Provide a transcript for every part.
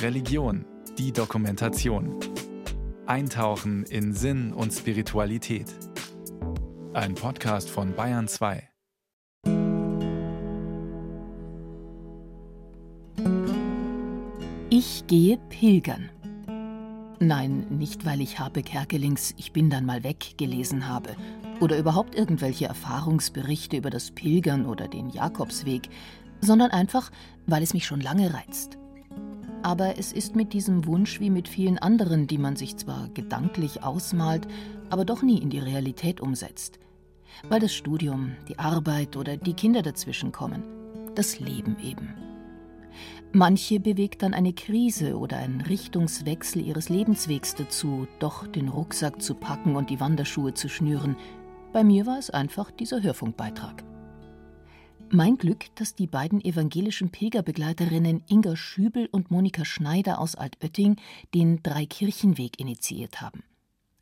Religion, die Dokumentation. Eintauchen in Sinn und Spiritualität. Ein Podcast von Bayern 2. Ich gehe pilgern. Nein, nicht weil ich Habe Kerkelings Ich bin dann mal weg gelesen habe oder überhaupt irgendwelche Erfahrungsberichte über das Pilgern oder den Jakobsweg, sondern einfach, weil es mich schon lange reizt. Aber es ist mit diesem Wunsch wie mit vielen anderen, die man sich zwar gedanklich ausmalt, aber doch nie in die Realität umsetzt. Weil das Studium, die Arbeit oder die Kinder dazwischen kommen. Das Leben eben. Manche bewegt dann eine Krise oder ein Richtungswechsel ihres Lebenswegs dazu, doch den Rucksack zu packen und die Wanderschuhe zu schnüren. Bei mir war es einfach dieser Hörfunkbeitrag. Mein Glück, dass die beiden evangelischen Pilgerbegleiterinnen Inga Schübel und Monika Schneider aus Altötting den Dreikirchenweg initiiert haben.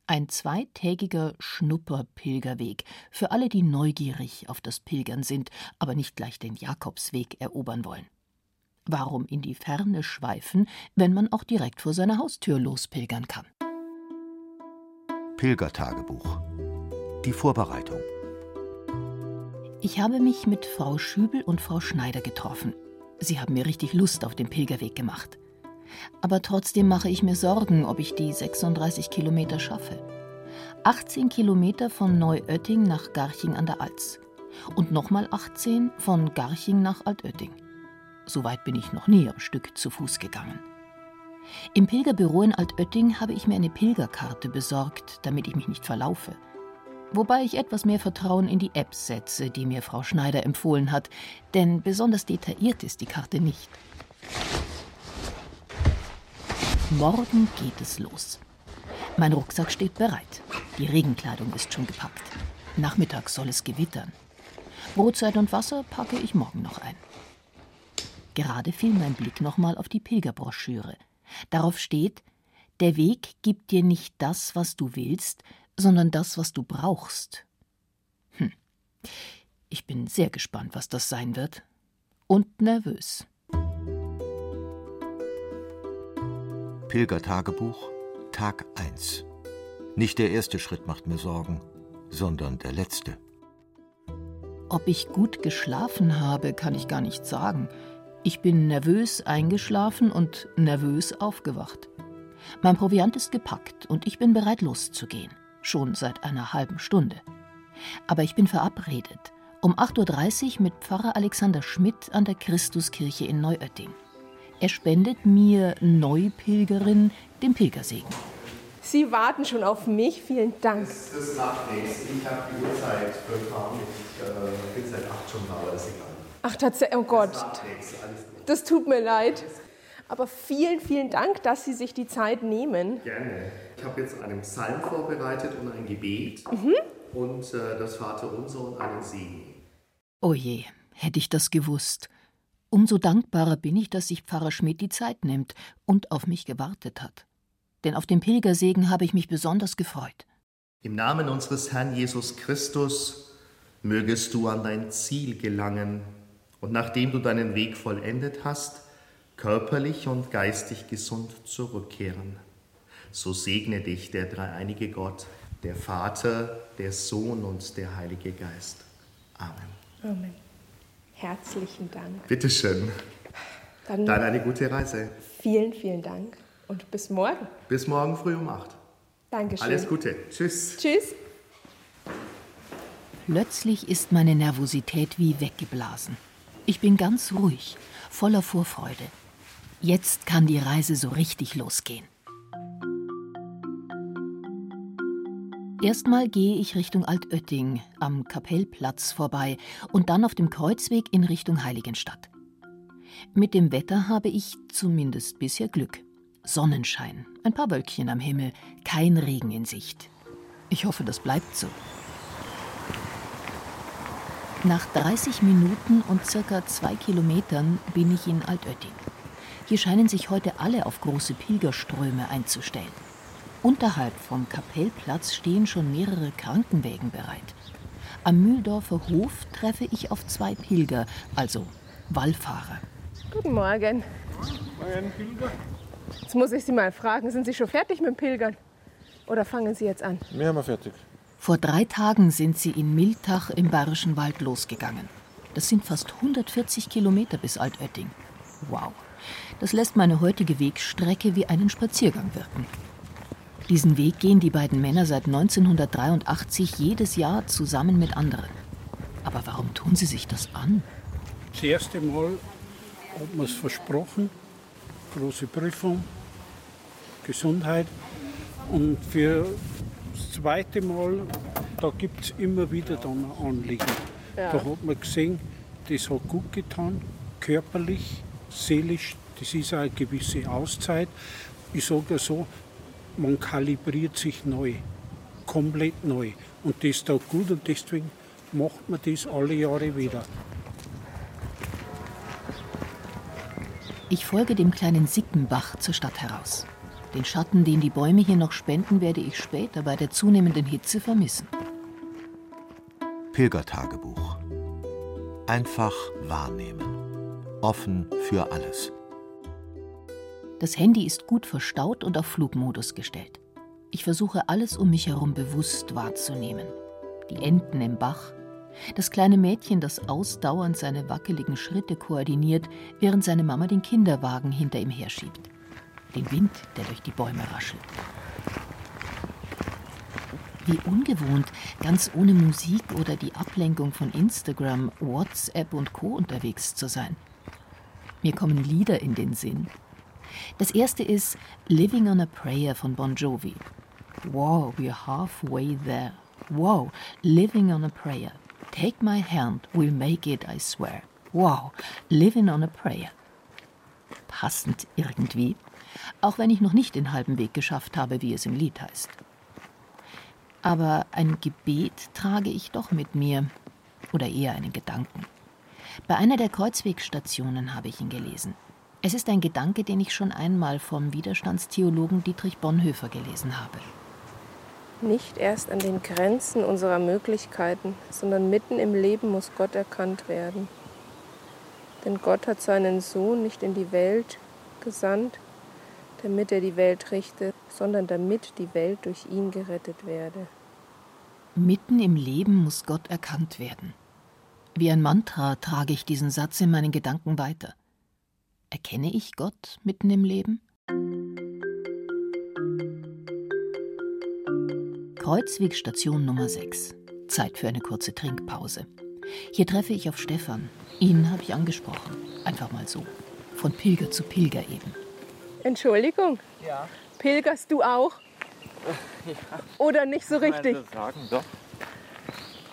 Ein zweitägiger Schnupperpilgerweg für alle, die neugierig auf das Pilgern sind, aber nicht gleich den Jakobsweg erobern wollen. Warum in die Ferne schweifen, wenn man auch direkt vor seiner Haustür lospilgern kann? Pilgertagebuch. Die Vorbereitung. Ich habe mich mit Frau Schübel und Frau Schneider getroffen. Sie haben mir richtig Lust auf den Pilgerweg gemacht. Aber trotzdem mache ich mir Sorgen, ob ich die 36 Kilometer schaffe. 18 Kilometer von Neuötting nach Garching an der Alz. Und nochmal 18 von Garching nach Altötting. So weit bin ich noch nie am Stück zu Fuß gegangen. Im Pilgerbüro in Altötting habe ich mir eine Pilgerkarte besorgt, damit ich mich nicht verlaufe wobei ich etwas mehr Vertrauen in die Apps setze, die mir Frau Schneider empfohlen hat, denn besonders detailliert ist die Karte nicht. Morgen geht es los. Mein Rucksack steht bereit. Die Regenkleidung ist schon gepackt. Nachmittags soll es gewittern. Brotzeit und Wasser packe ich morgen noch ein. Gerade fiel mein Blick nochmal auf die Pilgerbroschüre. Darauf steht, der Weg gibt dir nicht das, was du willst, sondern das, was du brauchst. Hm. Ich bin sehr gespannt, was das sein wird. Und nervös. Pilgertagebuch, Tag 1. Nicht der erste Schritt macht mir Sorgen, sondern der letzte. Ob ich gut geschlafen habe, kann ich gar nicht sagen. Ich bin nervös eingeschlafen und nervös aufgewacht. Mein Proviant ist gepackt und ich bin bereit loszugehen schon seit einer halben Stunde. Aber ich bin verabredet um 8.30 Uhr mit Pfarrer Alexander Schmidt an der Christuskirche in Neuötting. Er spendet mir Neupilgerin den Pilgersegen. Sie warten schon auf mich. Vielen Dank. Das, das nachträgst. Ich habe die Uhrzeit bekommen. Ich äh, bin seit acht schon da, aber das ist egal. Ach, tatsächlich. Oh Gott. Das, das tut mir leid. Aber vielen, vielen Dank, dass Sie sich die Zeit nehmen. Gerne. Ich habe jetzt einen Psalm vorbereitet und ein Gebet mhm. und äh, das Vaterunser und einen Segen. Oh je, hätte ich das gewusst. Umso dankbarer bin ich, dass sich Pfarrer Schmidt die Zeit nimmt und auf mich gewartet hat. Denn auf den Pilgersegen habe ich mich besonders gefreut. Im Namen unseres Herrn Jesus Christus mögest du an dein Ziel gelangen und nachdem du deinen Weg vollendet hast, körperlich und geistig gesund zurückkehren. So segne dich der dreieinige Gott, der Vater, der Sohn und der Heilige Geist. Amen. Amen. Herzlichen Dank. Bitteschön. Dann, Dann eine gute Reise. Vielen, vielen Dank und bis morgen. Bis morgen früh um acht. Dankeschön. Alles Gute. Tschüss. Tschüss. Plötzlich ist meine Nervosität wie weggeblasen. Ich bin ganz ruhig, voller Vorfreude. Jetzt kann die Reise so richtig losgehen. Erstmal gehe ich Richtung Altötting am Kapellplatz vorbei und dann auf dem Kreuzweg in Richtung Heiligenstadt. Mit dem Wetter habe ich zumindest bisher Glück. Sonnenschein, ein paar Wölkchen am Himmel, kein Regen in Sicht. Ich hoffe, das bleibt so. Nach 30 Minuten und circa zwei Kilometern bin ich in Altötting. Hier scheinen sich heute alle auf große Pilgerströme einzustellen. Unterhalb vom Kapellplatz stehen schon mehrere Krankenwägen bereit. Am Mühldorfer Hof treffe ich auf zwei Pilger, also Wallfahrer. Guten Morgen. Morgen, Pilger. Jetzt muss ich Sie mal fragen, sind Sie schon fertig mit dem Pilgern? Oder fangen Sie jetzt an? Wir haben wir fertig. Vor drei Tagen sind sie in Miltach im Bayerischen Wald losgegangen. Das sind fast 140 Kilometer bis Altötting. Wow. Das lässt meine heutige Wegstrecke wie einen Spaziergang wirken. Diesen Weg gehen die beiden Männer seit 1983 jedes Jahr zusammen mit anderen. Aber warum tun sie sich das an? Das erste Mal hat man es versprochen, große Prüfung, Gesundheit. Und für das zweite Mal, da gibt es immer wieder dann ein Anliegen. Ja. Da hat man gesehen, das hat gut getan, körperlich, seelisch, das ist auch eine gewisse Auszeit. Ich sage ja so, man kalibriert sich neu, komplett neu. Und das tut gut und deswegen macht man das alle Jahre wieder. Ich folge dem kleinen Sickenbach zur Stadt heraus. Den Schatten, den die Bäume hier noch spenden, werde ich später bei der zunehmenden Hitze vermissen. Pilgertagebuch. Einfach wahrnehmen. Offen für alles. Das Handy ist gut verstaut und auf Flugmodus gestellt. Ich versuche alles um mich herum bewusst wahrzunehmen. Die Enten im Bach, das kleine Mädchen, das ausdauernd seine wackeligen Schritte koordiniert, während seine Mama den Kinderwagen hinter ihm herschiebt. Den Wind, der durch die Bäume raschelt. Wie ungewohnt, ganz ohne Musik oder die Ablenkung von Instagram, WhatsApp und Co. unterwegs zu sein. Mir kommen Lieder in den Sinn. Das erste ist Living on a Prayer von Bon Jovi. Wow, we're halfway there. Wow, living on a prayer. Take my hand, we'll make it, I swear. Wow, living on a prayer. Passend irgendwie, auch wenn ich noch nicht den halben Weg geschafft habe, wie es im Lied heißt. Aber ein Gebet trage ich doch mit mir, oder eher einen Gedanken. Bei einer der Kreuzwegstationen habe ich ihn gelesen. Es ist ein Gedanke, den ich schon einmal vom Widerstandstheologen Dietrich Bonhoeffer gelesen habe. Nicht erst an den Grenzen unserer Möglichkeiten, sondern mitten im Leben muss Gott erkannt werden. Denn Gott hat seinen Sohn nicht in die Welt gesandt, damit er die Welt richte, sondern damit die Welt durch ihn gerettet werde. Mitten im Leben muss Gott erkannt werden. Wie ein Mantra trage ich diesen Satz in meinen Gedanken weiter. Erkenne ich Gott mitten im Leben? Kreuzwegstation Nummer 6. Zeit für eine kurze Trinkpause. Hier treffe ich auf Stefan. Ihn habe ich angesprochen. Einfach mal so. Von Pilger zu Pilger eben. Entschuldigung, Ja, pilgerst du auch? Oder nicht so richtig? Also sagen, doch.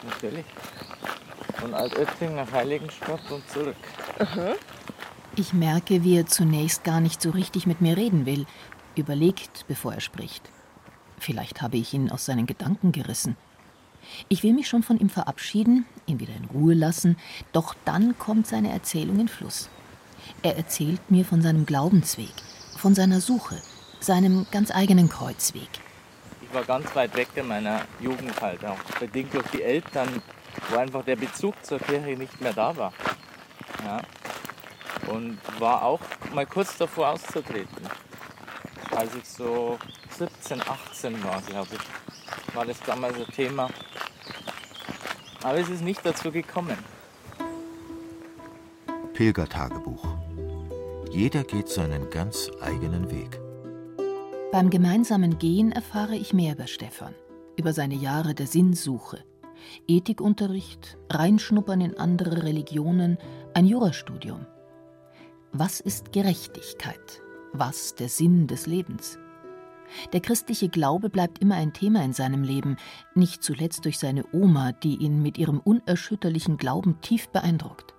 Natürlich. Von Altötting nach Heiligenstadt und zurück. Ich merke, wie er zunächst gar nicht so richtig mit mir reden will. Überlegt, bevor er spricht. Vielleicht habe ich ihn aus seinen Gedanken gerissen. Ich will mich schon von ihm verabschieden, ihn wieder in Ruhe lassen, doch dann kommt seine Erzählung in Fluss. Er erzählt mir von seinem Glaubensweg, von seiner Suche, seinem ganz eigenen Kreuzweg. Ich war ganz weit weg in meiner Jugend halt auch. Bedingt durch die Eltern, wo einfach der Bezug zur Kirche nicht mehr da war. Ja. Und war auch mal kurz davor auszutreten. Als ich so 17, 18 war, glaube ich, war das damals ein Thema. Aber es ist nicht dazu gekommen. Pilgertagebuch. Jeder geht seinen ganz eigenen Weg. Beim gemeinsamen Gehen erfahre ich mehr über Stefan, über seine Jahre der Sinnsuche, Ethikunterricht, Reinschnuppern in andere Religionen, ein Jurastudium. Was ist Gerechtigkeit? Was der Sinn des Lebens? Der christliche Glaube bleibt immer ein Thema in seinem Leben, nicht zuletzt durch seine Oma, die ihn mit ihrem unerschütterlichen Glauben tief beeindruckt.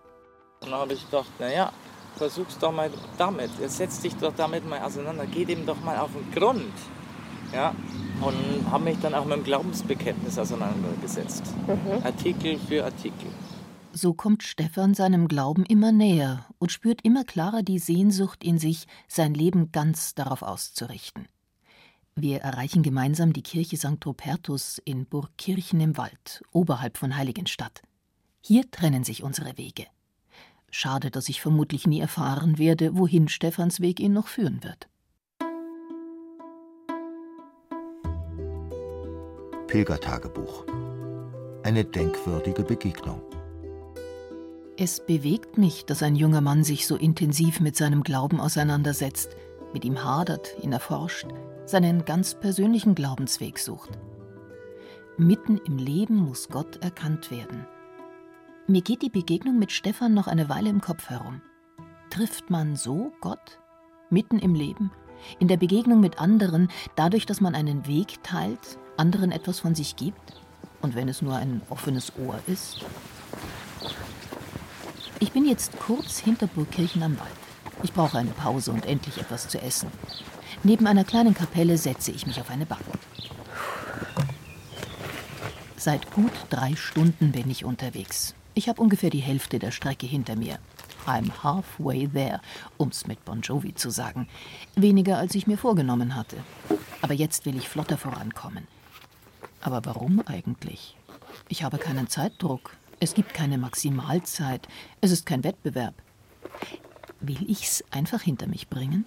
Dann habe ich gedacht, naja, versuch's doch mal damit. Setz dich doch damit mal auseinander. Geh dem doch mal auf den Grund. Ja? Und habe mich dann auch mit dem Glaubensbekenntnis auseinandergesetzt. Artikel für Artikel. So kommt Stefan seinem Glauben immer näher und spürt immer klarer die Sehnsucht in sich, sein Leben ganz darauf auszurichten. Wir erreichen gemeinsam die Kirche St. Rupertus in Burgkirchen im Wald, oberhalb von Heiligenstadt. Hier trennen sich unsere Wege. Schade, dass ich vermutlich nie erfahren werde, wohin Stephans Weg ihn noch führen wird. Pilgertagebuch. Eine denkwürdige Begegnung. Es bewegt mich, dass ein junger Mann sich so intensiv mit seinem Glauben auseinandersetzt, mit ihm hadert, ihn erforscht, seinen ganz persönlichen Glaubensweg sucht. Mitten im Leben muss Gott erkannt werden. Mir geht die Begegnung mit Stefan noch eine Weile im Kopf herum. Trifft man so Gott? Mitten im Leben? In der Begegnung mit anderen, dadurch, dass man einen Weg teilt, anderen etwas von sich gibt? Und wenn es nur ein offenes Ohr ist? Ich bin jetzt kurz hinter Burgkirchen am Wald. Ich brauche eine Pause und endlich etwas zu essen. Neben einer kleinen Kapelle setze ich mich auf eine Bank. Seit gut drei Stunden bin ich unterwegs. Ich habe ungefähr die Hälfte der Strecke hinter mir. I'm halfway there, um's mit Bon Jovi zu sagen. Weniger als ich mir vorgenommen hatte. Aber jetzt will ich flotter vorankommen. Aber warum eigentlich? Ich habe keinen Zeitdruck. Es gibt keine Maximalzeit. Es ist kein Wettbewerb. Will ich's einfach hinter mich bringen?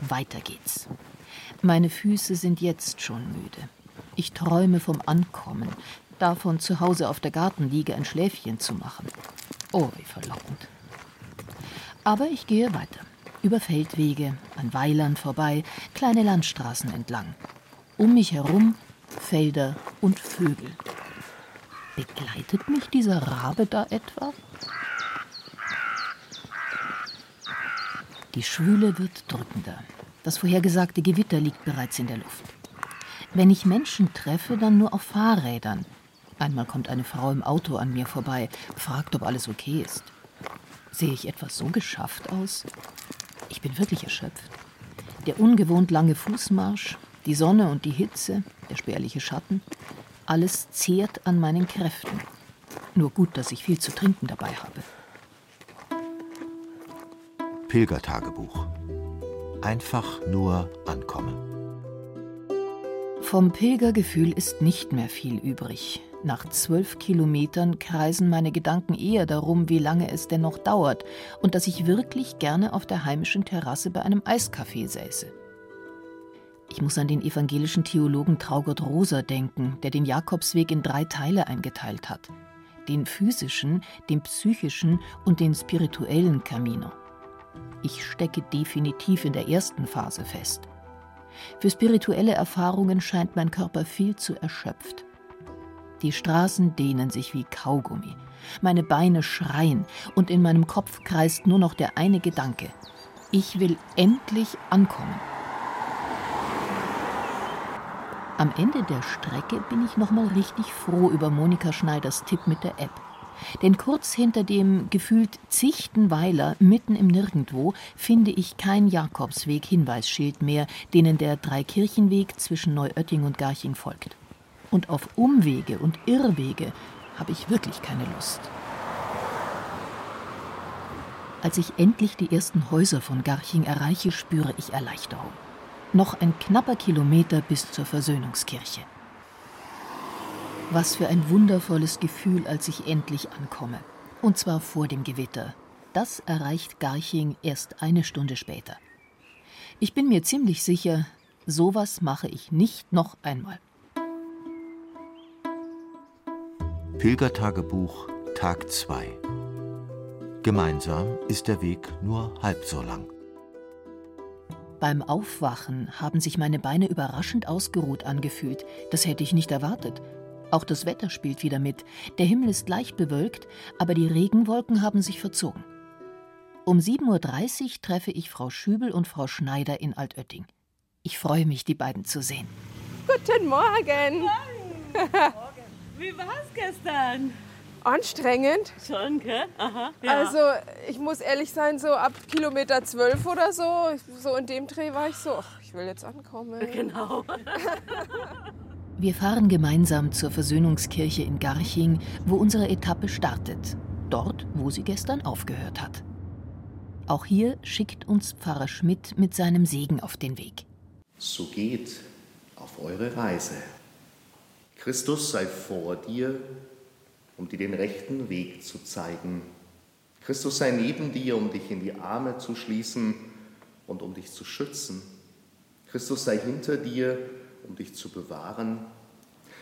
Weiter geht's. Meine Füße sind jetzt schon müde. Ich träume vom Ankommen, davon zu Hause auf der Gartenliege ein Schläfchen zu machen. Oh, wie verlockend. Aber ich gehe weiter. Über Feldwege, an Weilern vorbei, kleine Landstraßen entlang. Um mich herum Felder und Vögel. Begleitet mich dieser Rabe da etwa? Die Schwüle wird drückender. Das vorhergesagte Gewitter liegt bereits in der Luft. Wenn ich Menschen treffe, dann nur auf Fahrrädern. Einmal kommt eine Frau im Auto an mir vorbei, fragt, ob alles okay ist. Sehe ich etwas so geschafft aus? Ich bin wirklich erschöpft. Der ungewohnt lange Fußmarsch, die Sonne und die Hitze, der spärliche Schatten, alles zehrt an meinen Kräften. Nur gut, dass ich viel zu trinken dabei habe. Pilgertagebuch. Einfach nur ankommen. Vom Pilgergefühl ist nicht mehr viel übrig. Nach zwölf Kilometern kreisen meine Gedanken eher darum, wie lange es denn noch dauert und dass ich wirklich gerne auf der heimischen Terrasse bei einem Eiskaffee säße. Ich muss an den evangelischen Theologen Traugott Rosa denken, der den Jakobsweg in drei Teile eingeteilt hat: den physischen, den psychischen und den spirituellen Camino. Ich stecke definitiv in der ersten Phase fest. Für spirituelle Erfahrungen scheint mein Körper viel zu erschöpft. Die Straßen dehnen sich wie Kaugummi. Meine Beine schreien und in meinem Kopf kreist nur noch der eine Gedanke. Ich will endlich ankommen. Am Ende der Strecke bin ich nochmal richtig froh über Monika Schneiders Tipp mit der App. Denn kurz hinter dem gefühlt zichten Weiler mitten im Nirgendwo finde ich kein Jakobsweg-Hinweisschild mehr, denen der Dreikirchenweg zwischen Neuötting und Garching folgt. Und auf Umwege und Irrwege habe ich wirklich keine Lust. Als ich endlich die ersten Häuser von Garching erreiche, spüre ich Erleichterung. Noch ein knapper Kilometer bis zur Versöhnungskirche. Was für ein wundervolles Gefühl, als ich endlich ankomme. Und zwar vor dem Gewitter. Das erreicht Garching erst eine Stunde später. Ich bin mir ziemlich sicher, sowas mache ich nicht noch einmal. Pilgertagebuch Tag 2 Gemeinsam ist der Weg nur halb so lang. Beim Aufwachen haben sich meine Beine überraschend ausgeruht angefühlt. Das hätte ich nicht erwartet. Auch das Wetter spielt wieder mit. Der Himmel ist leicht bewölkt, aber die Regenwolken haben sich verzogen. Um 7.30 Uhr treffe ich Frau Schübel und Frau Schneider in Altötting. Ich freue mich, die beiden zu sehen. Guten Morgen. Morgen. Wie war es gestern? Anstrengend. Schon, gell? Aha. Ja. Also, ich muss ehrlich sein, so ab Kilometer 12 oder so, so in dem Dreh war ich so, ach, ich will jetzt ankommen. Genau. Wir fahren gemeinsam zur Versöhnungskirche in Garching, wo unsere Etappe startet. Dort, wo sie gestern aufgehört hat. Auch hier schickt uns Pfarrer Schmidt mit seinem Segen auf den Weg. So geht auf eure Reise. Christus sei vor dir, um dir den rechten Weg zu zeigen. Christus sei neben dir, um dich in die Arme zu schließen und um dich zu schützen. Christus sei hinter dir, um dich zu bewahren.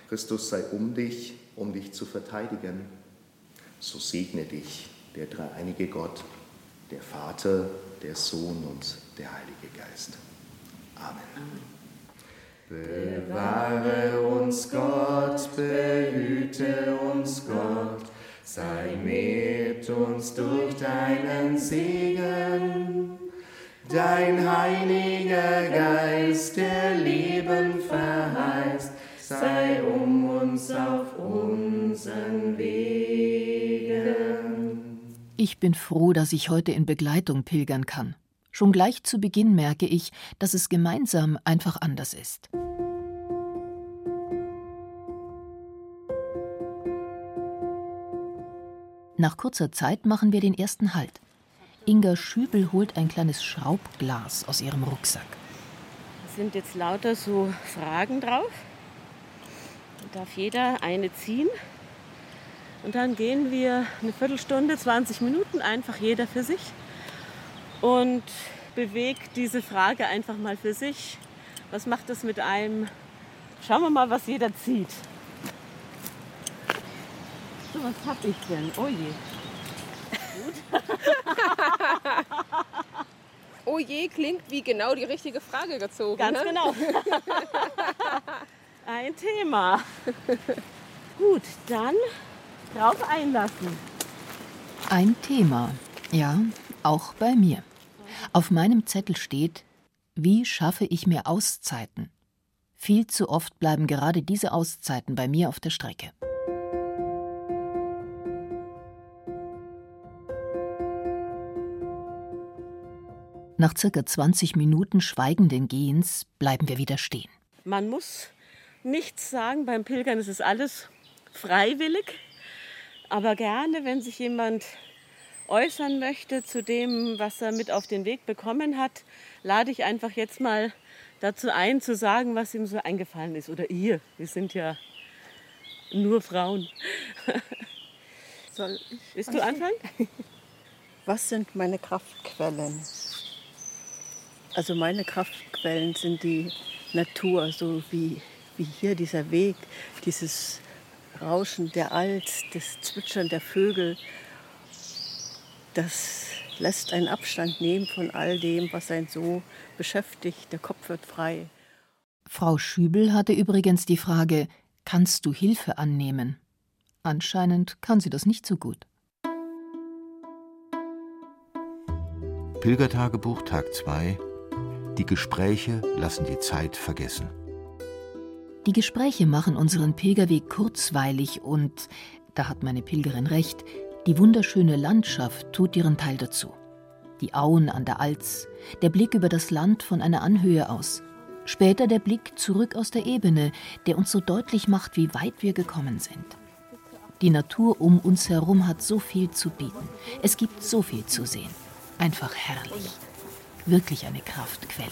Christus sei um dich, um dich zu verteidigen. So segne dich der dreieinige Gott, der Vater, der Sohn und der Heilige Geist. Amen. Bewahre uns Gott, behüte uns Gott, sei mit uns durch deinen Segen. Dein heiliger Geist, der Leben verheißt, sei um uns auf unseren Wegen. Ich bin froh, dass ich heute in Begleitung pilgern kann. Schon gleich zu Beginn merke ich, dass es gemeinsam einfach anders ist. Nach kurzer Zeit machen wir den ersten Halt. Inga Schübel holt ein kleines Schraubglas aus ihrem Rucksack. Da sind jetzt lauter so Fragen drauf. Da darf jeder eine ziehen. Und dann gehen wir eine Viertelstunde, 20 Minuten einfach jeder für sich und bewegt diese Frage einfach mal für sich. Was macht das mit einem? Schauen wir mal, was jeder zieht. So, was hab ich denn? Oh je. Gut. oh je klingt wie genau die richtige Frage gezogen. Ganz ne? genau. Ein Thema. Gut, dann drauf einlassen. Ein Thema, ja, auch bei mir. Auf meinem Zettel steht, wie schaffe ich mir Auszeiten? Viel zu oft bleiben gerade diese Auszeiten bei mir auf der Strecke. Nach circa 20 Minuten schweigenden Gehens bleiben wir wieder stehen. Man muss nichts sagen, beim Pilgern ist es alles freiwillig. Aber gerne, wenn sich jemand äußern möchte zu dem, was er mit auf den Weg bekommen hat, lade ich einfach jetzt mal dazu ein, zu sagen, was ihm so eingefallen ist. Oder ihr, wir sind ja nur Frauen. Soll ich Willst du anfangen? Was sind meine Kraftquellen? Also meine Kraftquellen sind die Natur, so wie, wie hier dieser Weg, dieses Rauschen der Alz, das Zwitschern der Vögel. Das lässt einen Abstand nehmen von all dem, was einen so beschäftigt. Der Kopf wird frei. Frau Schübel hatte übrigens die Frage, kannst du Hilfe annehmen? Anscheinend kann sie das nicht so gut. Pilgertagebuch Tag 2 Die Gespräche lassen die Zeit vergessen. Die Gespräche machen unseren Pilgerweg kurzweilig und, da hat meine Pilgerin recht, die wunderschöne Landschaft tut ihren Teil dazu. Die Auen an der Alz, der Blick über das Land von einer Anhöhe aus, später der Blick zurück aus der Ebene, der uns so deutlich macht, wie weit wir gekommen sind. Die Natur um uns herum hat so viel zu bieten. Es gibt so viel zu sehen. Einfach herrlich. Wirklich eine Kraftquelle.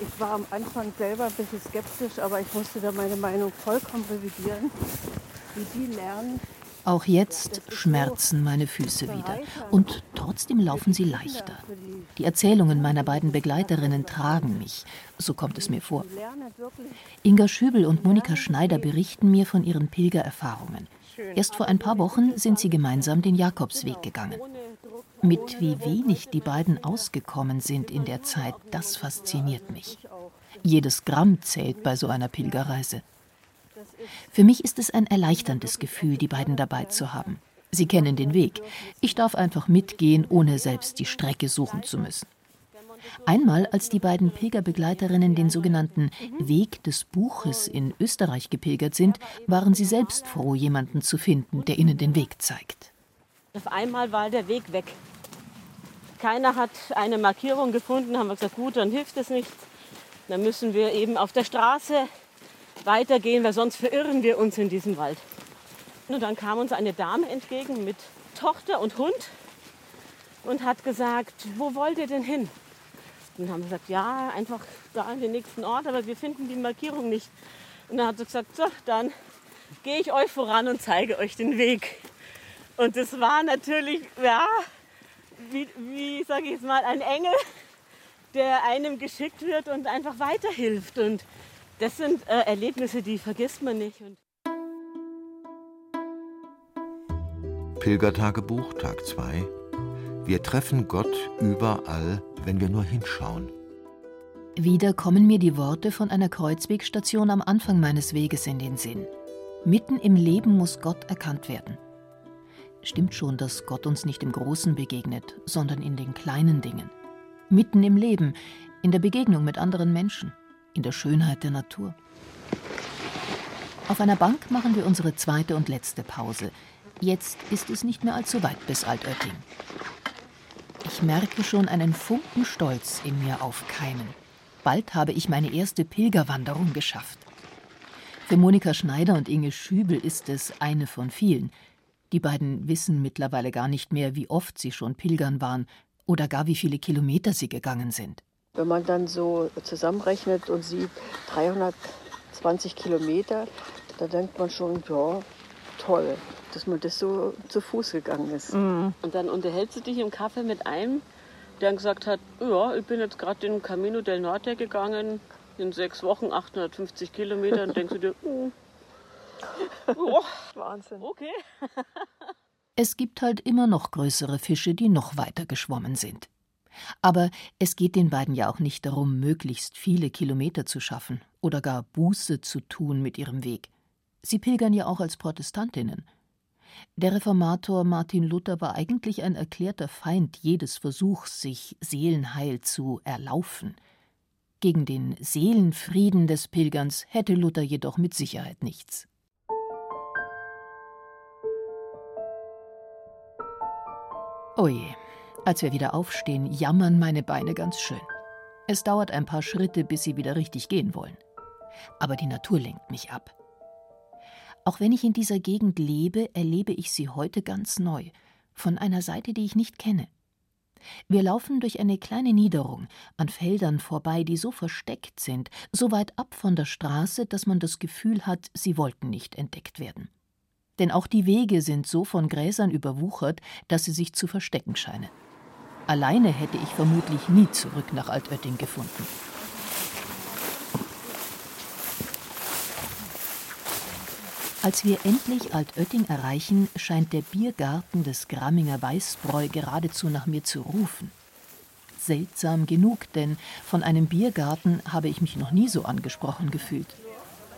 Ich war am Anfang selber ein bisschen skeptisch, aber ich musste da meine Meinung vollkommen revidieren. Wie die lernen, Auch jetzt schmerzen meine Füße wieder. Und trotzdem laufen sie leichter. Die Erzählungen meiner beiden Begleiterinnen tragen mich. So kommt es mir vor. Inga Schübel und Monika Schneider berichten mir von ihren Pilgererfahrungen. Erst vor ein paar Wochen sind sie gemeinsam den Jakobsweg gegangen. Mit wie wenig die beiden ausgekommen sind in der Zeit, das fasziniert mich. Jedes Gramm zählt bei so einer Pilgerreise. Für mich ist es ein erleichterndes Gefühl, die beiden dabei zu haben. Sie kennen den Weg. Ich darf einfach mitgehen, ohne selbst die Strecke suchen zu müssen. Einmal, als die beiden Pilgerbegleiterinnen den sogenannten Weg des Buches in Österreich gepilgert sind, waren sie selbst froh, jemanden zu finden, der ihnen den Weg zeigt. Auf einmal war der Weg weg. Keiner hat eine Markierung gefunden, haben wir gesagt, gut, dann hilft es nichts. Dann müssen wir eben auf der Straße weitergehen, weil sonst verirren wir uns in diesem Wald. Und dann kam uns eine Dame entgegen mit Tochter und Hund und hat gesagt, wo wollt ihr denn hin? Und dann haben wir gesagt, ja, einfach da an den nächsten Ort, aber wir finden die Markierung nicht. Und dann hat sie gesagt, so, dann gehe ich euch voran und zeige euch den Weg. Und es war natürlich, ja, wie, wie sage ich jetzt mal, ein Engel, der einem geschickt wird und einfach weiterhilft. Und das sind äh, Erlebnisse, die vergisst man nicht. Und Pilgertagebuch, Tag 2. Wir treffen Gott überall, wenn wir nur hinschauen. Wieder kommen mir die Worte von einer Kreuzwegstation am Anfang meines Weges in den Sinn. Mitten im Leben muss Gott erkannt werden. Stimmt schon, dass Gott uns nicht im Großen begegnet, sondern in den kleinen Dingen. Mitten im Leben, in der Begegnung mit anderen Menschen, in der Schönheit der Natur. Auf einer Bank machen wir unsere zweite und letzte Pause. Jetzt ist es nicht mehr allzu weit bis Altötting. Ich merke schon einen Funken Stolz in mir aufkeimen. Bald habe ich meine erste Pilgerwanderung geschafft. Für Monika Schneider und Inge Schübel ist es eine von vielen. Die beiden wissen mittlerweile gar nicht mehr, wie oft sie schon pilgern waren oder gar wie viele Kilometer sie gegangen sind. Wenn man dann so zusammenrechnet und sieht 320 Kilometer, da denkt man schon, ja, toll, dass man das so zu Fuß gegangen ist. Mhm. Und dann unterhältst du dich im Kaffee mit einem, der gesagt hat, ja, ich bin jetzt gerade den Camino del Norte gegangen, in sechs Wochen 850 Kilometer. Und denkst du dir, uh, oh, Wahnsinn. Okay. es gibt halt immer noch größere Fische, die noch weiter geschwommen sind. Aber es geht den beiden ja auch nicht darum, möglichst viele Kilometer zu schaffen oder gar Buße zu tun mit ihrem Weg. Sie pilgern ja auch als Protestantinnen. Der Reformator Martin Luther war eigentlich ein erklärter Feind jedes Versuchs, sich Seelenheil zu erlaufen. Gegen den Seelenfrieden des Pilgerns hätte Luther jedoch mit Sicherheit nichts. Oje, als wir wieder aufstehen, jammern meine Beine ganz schön. Es dauert ein paar Schritte, bis sie wieder richtig gehen wollen. Aber die Natur lenkt mich ab. Auch wenn ich in dieser Gegend lebe, erlebe ich sie heute ganz neu, von einer Seite, die ich nicht kenne. Wir laufen durch eine kleine Niederung, an Feldern vorbei, die so versteckt sind, so weit ab von der Straße, dass man das Gefühl hat, sie wollten nicht entdeckt werden. Denn auch die Wege sind so von Gräsern überwuchert, dass sie sich zu verstecken scheinen. Alleine hätte ich vermutlich nie zurück nach Altötting gefunden. Als wir endlich Altötting erreichen, scheint der Biergarten des Gramminger Weißbräu geradezu nach mir zu rufen. Seltsam genug, denn von einem Biergarten habe ich mich noch nie so angesprochen gefühlt.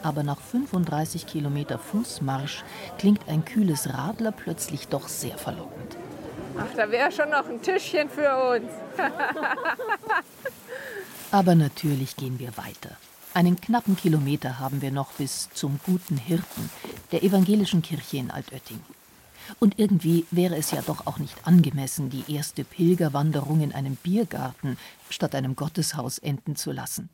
Aber nach 35 Kilometer Fußmarsch klingt ein kühles Radler plötzlich doch sehr verlockend. Ach, da wäre schon noch ein Tischchen für uns. Aber natürlich gehen wir weiter. Einen knappen Kilometer haben wir noch bis zum Guten Hirten, der evangelischen Kirche in Altötting. Und irgendwie wäre es ja doch auch nicht angemessen, die erste Pilgerwanderung in einem Biergarten statt einem Gotteshaus enden zu lassen.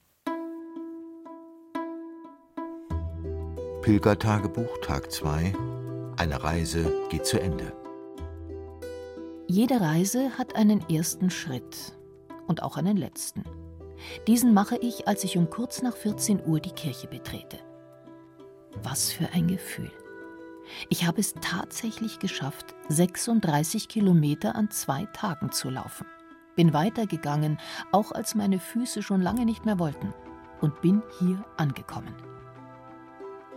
Pilgertagebuch Tag 2 Eine Reise geht zu Ende. Jede Reise hat einen ersten Schritt und auch einen letzten. Diesen mache ich, als ich um kurz nach 14 Uhr die Kirche betrete. Was für ein Gefühl. Ich habe es tatsächlich geschafft, 36 Kilometer an zwei Tagen zu laufen. Bin weitergegangen, auch als meine Füße schon lange nicht mehr wollten, und bin hier angekommen.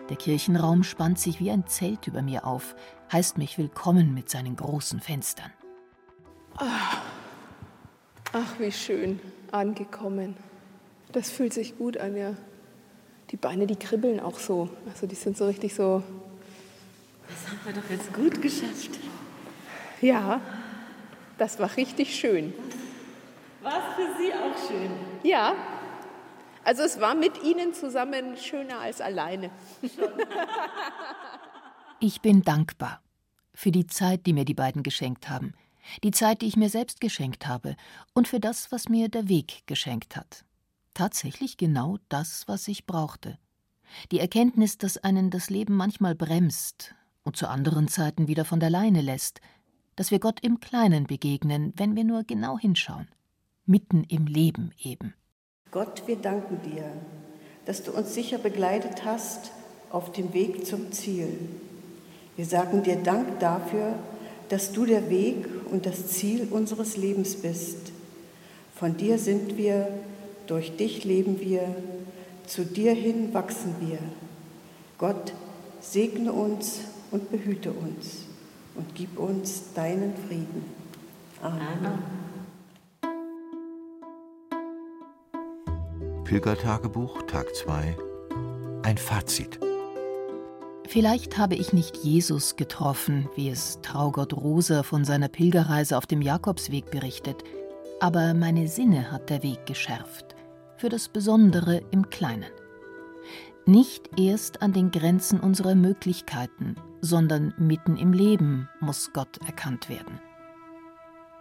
Der Kirchenraum spannt sich wie ein Zelt über mir auf, heißt mich willkommen mit seinen großen Fenstern. Ach, ach wie schön angekommen. Das fühlt sich gut an, ja. Die Beine, die kribbeln auch so. Also die sind so richtig so. Das haben wir doch jetzt gut geschafft. Ja, das war richtig schön. War es für Sie auch schön? Ja. Also es war mit Ihnen zusammen schöner als alleine. ich bin dankbar für die Zeit, die mir die beiden geschenkt haben die Zeit, die ich mir selbst geschenkt habe, und für das, was mir der Weg geschenkt hat. Tatsächlich genau das, was ich brauchte. Die Erkenntnis, dass einen das Leben manchmal bremst und zu anderen Zeiten wieder von der Leine lässt, dass wir Gott im Kleinen begegnen, wenn wir nur genau hinschauen. Mitten im Leben eben. Gott, wir danken dir, dass du uns sicher begleitet hast auf dem Weg zum Ziel. Wir sagen dir Dank dafür, dass du der Weg und das Ziel unseres Lebens bist. Von dir sind wir, durch dich leben wir, zu dir hin wachsen wir. Gott, segne uns und behüte uns und gib uns deinen Frieden. Amen. Pilgertagebuch, Tag 2. Ein Fazit. Vielleicht habe ich nicht Jesus getroffen, wie es Traugott Rosa von seiner Pilgerreise auf dem Jakobsweg berichtet, aber meine Sinne hat der Weg geschärft, für das Besondere im Kleinen. Nicht erst an den Grenzen unserer Möglichkeiten, sondern mitten im Leben muss Gott erkannt werden.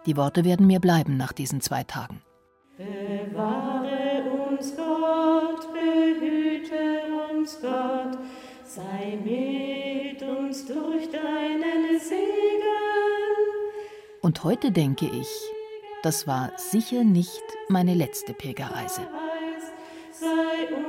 Die Worte werden mir bleiben nach diesen zwei Tagen. Bewahre uns Gott, behüte uns Gott, sei mit uns durch deinen Segen. Und heute denke ich, das war sicher nicht meine letzte Pilgerreise. Sei uns